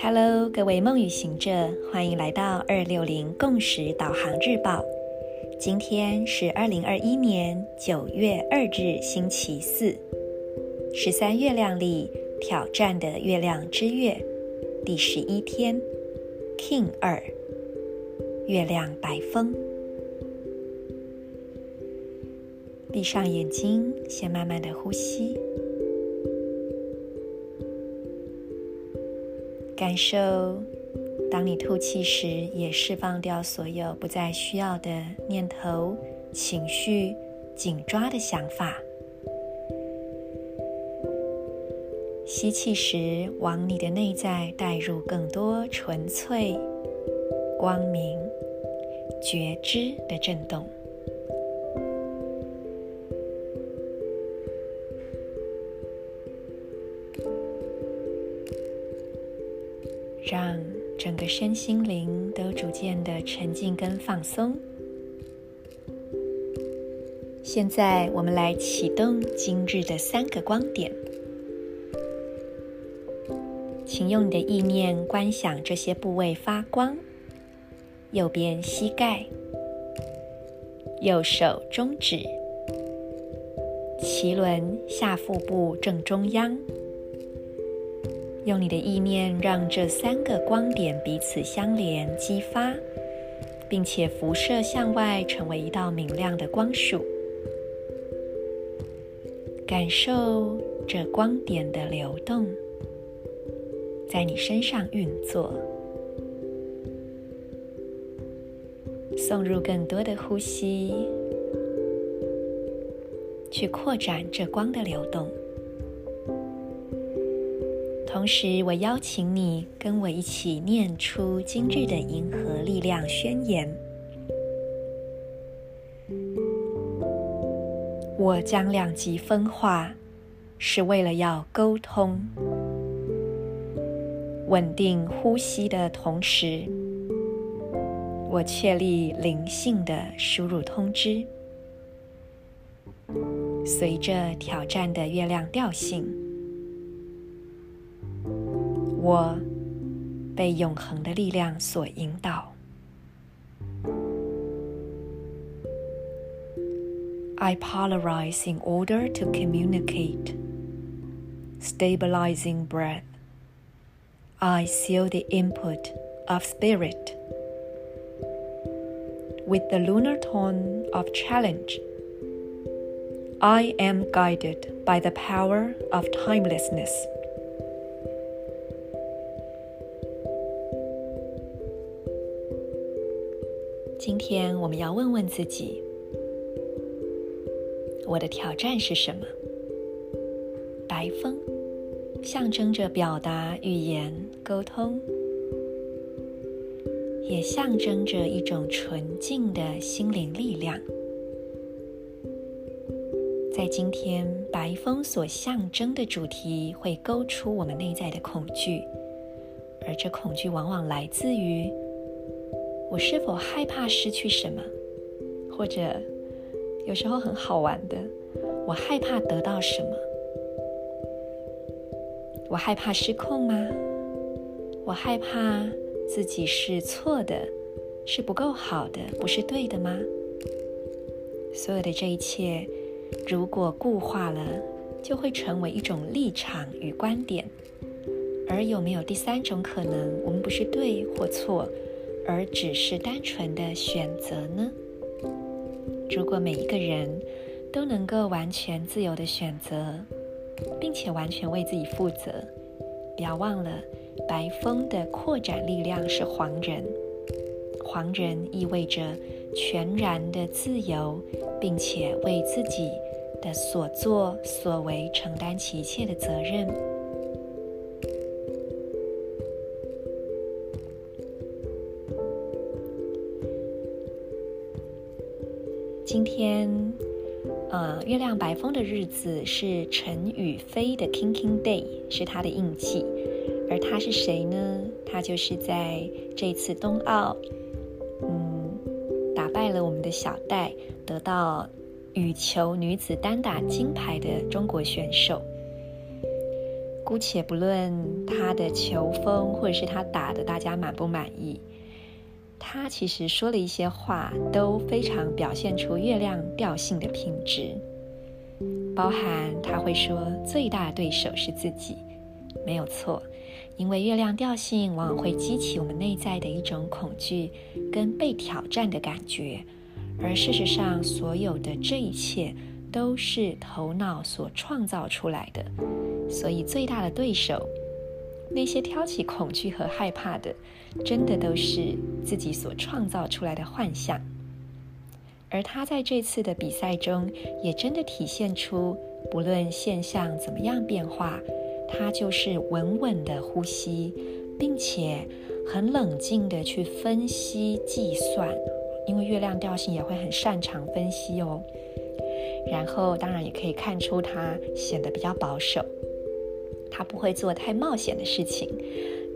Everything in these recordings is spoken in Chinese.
Hello，各位梦与行者，欢迎来到二六零共识导航日报。今天是二零二一年九月二日，星期四，十三月亮里挑战的月亮之月第十一天，King 二，月亮白风。闭上眼睛，先慢慢的呼吸。感受，当你吐气时，也释放掉所有不再需要的念头、情绪、紧抓的想法。吸气时，往你的内在带入更多纯粹、光明、觉知的震动。让整个身心灵都逐渐的沉静跟放松。现在，我们来启动今日的三个光点。请用你的意念观想这些部位发光：右边膝盖、右手中指、脐轮下腹部正中央。用你的意念，让这三个光点彼此相连、激发，并且辐射向外，成为一道明亮的光束。感受这光点的流动，在你身上运作，送入更多的呼吸，去扩展这光的流动。同时，我邀请你跟我一起念出今日的银河力量宣言。我将两极分化，是为了要沟通、稳定呼吸的同时，我确立灵性的输入通知。随着挑战的月亮调性。我被永恒的力量所引导。I polarize in order to communicate, stabilizing breath. I seal the input of spirit with the lunar tone of challenge. I am guided by the power of timelessness. 今天我们要问问自己：我的挑战是什么？白风象征着表达、语言、沟通，也象征着一种纯净的心灵力量。在今天，白风所象征的主题会勾出我们内在的恐惧，而这恐惧往往来自于。我是否害怕失去什么？或者有时候很好玩的，我害怕得到什么？我害怕失控吗？我害怕自己是错的，是不够好的，不是对的吗？所有的这一切，如果固化了，就会成为一种立场与观点。而有没有第三种可能？我们不是对或错？而只是单纯的选择呢？如果每一个人都能够完全自由的选择，并且完全为自己负责，不要忘了，白风的扩展力量是黄人，黄人意味着全然的自由，并且为自己的所作所为承担起一切的责任。今天，呃，月亮白风的日子是陈雨菲的 Kin Kin Day，是他的印记。而他是谁呢？他就是在这次冬奥，嗯，打败了我们的小戴，得到羽球女子单打金牌的中国选手。姑且不论她的球风，或者是她打的大家满不满意，他其实说了一些话，都非常表现出月亮调性的品质。包含他会说最大的对手是自己，没有错，因为月亮调性往往会激起我们内在的一种恐惧跟被挑战的感觉。而事实上，所有的这一切都是头脑所创造出来的。所以，最大的对手，那些挑起恐惧和害怕的，真的都是自己所创造出来的幻象。而他在这次的比赛中，也真的体现出，不论现象怎么样变化，他就是稳稳的呼吸，并且很冷静的去分析计算。因为月亮调性也会很擅长分析哦，然后当然也可以看出他显得比较保守，他不会做太冒险的事情，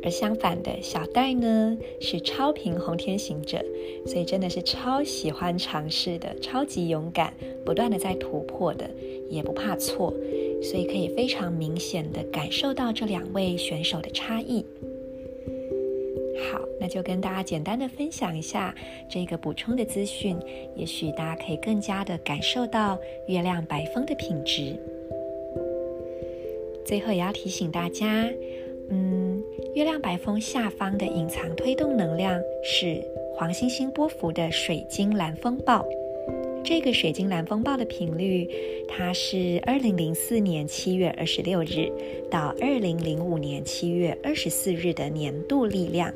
而相反的，小戴呢是超频红天行者，所以真的是超喜欢尝试的，超级勇敢，不断的在突破的，也不怕错，所以可以非常明显的感受到这两位选手的差异。好，那就跟大家简单的分享一下这个补充的资讯，也许大家可以更加的感受到月亮白风的品质。最后也要提醒大家，嗯，月亮白风下方的隐藏推动能量是黄星星波幅的水晶蓝风暴。这个水晶蓝风暴的频率，它是二零零四年七月二十六日到二零零五年七月二十四日的年度力量。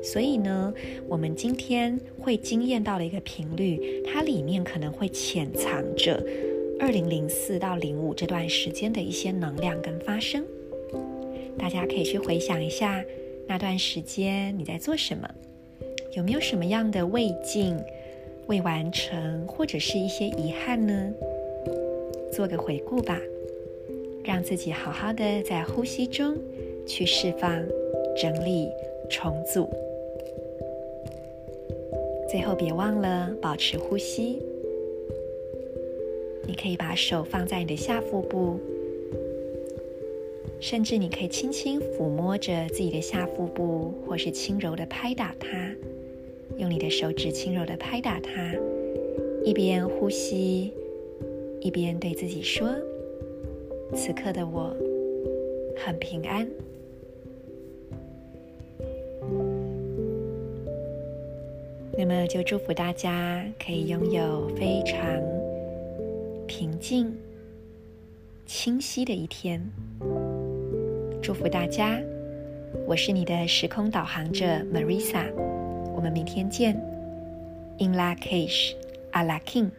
所以呢，我们今天会惊艳到的一个频率，它里面可能会潜藏着二零零四到零五这段时间的一些能量跟发生。大家可以去回想一下那段时间你在做什么，有没有什么样的未尽、未完成，或者是一些遗憾呢？做个回顾吧，让自己好好的在呼吸中去释放、整理、重组。最后，别忘了保持呼吸。你可以把手放在你的下腹部，甚至你可以轻轻抚摸着自己的下腹部，或是轻柔的拍打它，用你的手指轻柔的拍打它，一边呼吸，一边对自己说：“此刻的我很平安。”那么就祝福大家可以拥有非常静、清晰的一天。祝福大家，我是你的时空导航者 Marisa，我们明天见。In la cage, a la K'in。